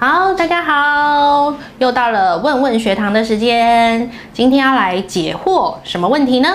好，大家好，又到了问问学堂的时间。今天要来解惑什么问题呢？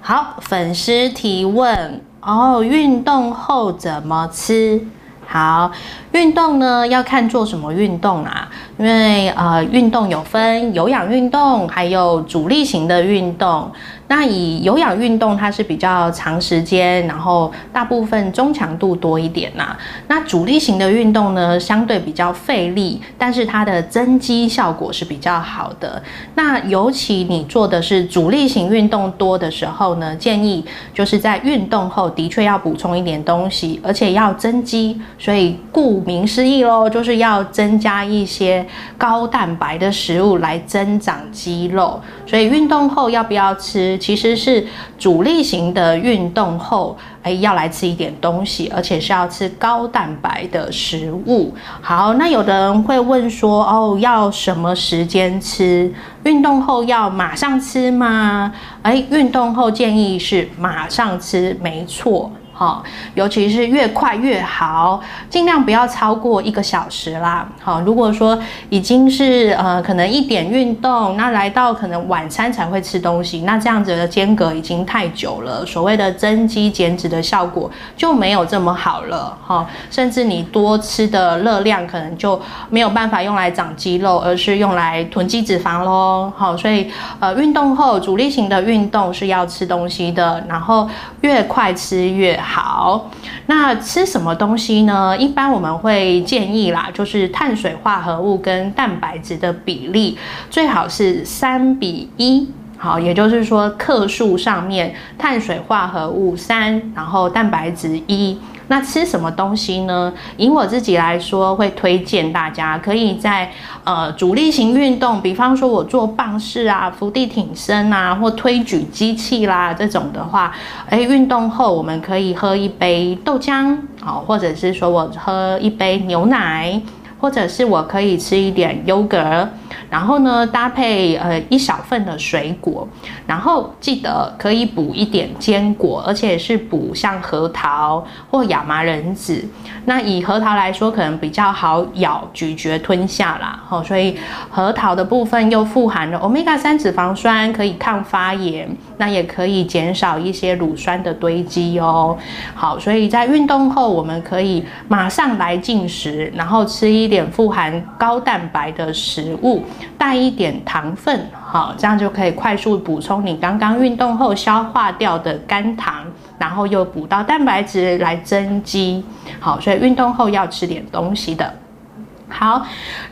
好，粉丝提问哦，运动后怎么吃？好，运动呢要看做什么运动啊？因为呃，运动有分有氧运动，还有阻力型的运动。那以有氧运动，它是比较长时间，然后大部分中强度多一点呐。那阻力型的运动呢，相对比较费力，但是它的增肌效果是比较好的。那尤其你做的是阻力型运动多的时候呢，建议就是在运动后的确要补充一点东西，而且要增肌。所以顾名思义喽，就是要增加一些高蛋白的食物来增长肌肉。所以运动后要不要吃？其实是主力型的运动后，哎，要来吃一点东西，而且是要吃高蛋白的食物。好，那有的人会问说，哦，要什么时间吃？运动后要马上吃吗？哎，运动后建议是马上吃，没错。好，尤其是越快越好，尽量不要超过一个小时啦。好，如果说已经是呃可能一点运动，那来到可能晚餐才会吃东西，那这样子的间隔已经太久了，所谓的增肌减脂的效果就没有这么好了。哈，甚至你多吃的热量可能就没有办法用来长肌肉，而是用来囤积脂肪喽。好，所以呃运动后主力型的运动是要吃东西的，然后越快吃越好。好，那吃什么东西呢？一般我们会建议啦，就是碳水化合物跟蛋白质的比例最好是三比一。好，也就是说克数上面碳水化合物三，然后蛋白质一。那吃什么东西呢？以我自己来说，会推荐大家可以在呃主力型运动，比方说我做棒式啊、伏地挺身啊，或推举机器啦这种的话，哎，运动后我们可以喝一杯豆浆，好，或者是说我喝一杯牛奶。或者是我可以吃一点优格，然后呢搭配呃一小份的水果，然后记得可以补一点坚果，而且是补像核桃或亚麻仁籽。那以核桃来说，可能比较好咬、咀嚼、吞下啦。好，所以核桃的部分又富含了欧米伽三脂肪酸，可以抗发炎，那也可以减少一些乳酸的堆积哦。好，所以在运动后，我们可以马上来进食，然后吃一。点富含高蛋白的食物，带一点糖分，好，这样就可以快速补充你刚刚运动后消化掉的肝糖，然后又补到蛋白质来增肌，好，所以运动后要吃点东西的。好，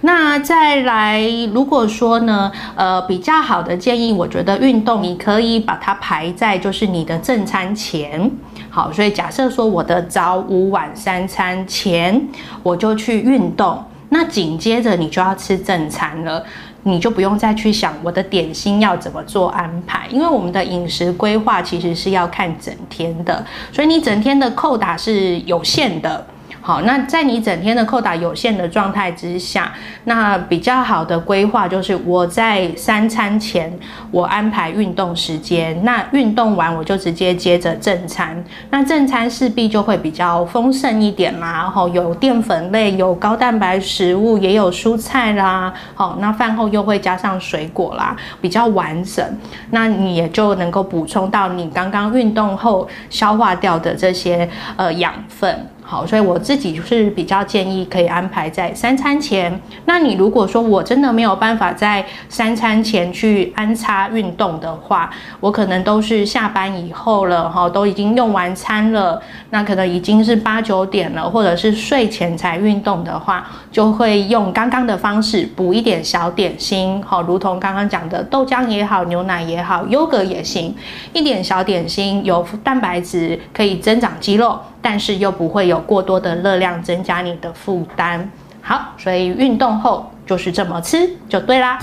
那再来，如果说呢，呃，比较好的建议，我觉得运动你可以把它排在就是你的正餐前。好，所以假设说我的早午晚三餐前我就去运动，那紧接着你就要吃正餐了，你就不用再去想我的点心要怎么做安排，因为我们的饮食规划其实是要看整天的，所以你整天的扣打是有限的。好，那在你整天的扣打有限的状态之下，那比较好的规划就是我在三餐前我安排运动时间，那运动完我就直接接着正餐，那正餐势必就会比较丰盛一点啦，然后有淀粉类、有高蛋白食物，也有蔬菜啦，好，那饭后又会加上水果啦，比较完整，那你也就能够补充到你刚刚运动后消化掉的这些呃养分。好，所以我自己是比较建议可以安排在三餐前。那你如果说我真的没有办法在三餐前去安插运动的话，我可能都是下班以后了哈，都已经用完餐了，那可能已经是八九点了，或者是睡前才运动的话，就会用刚刚的方式补一点小点心，好，如同刚刚讲的豆浆也好，牛奶也好，优格也行，一点小点心有蛋白质可以增长肌肉。但是又不会有过多的热量增加你的负担。好，所以运动后就是这么吃就对啦。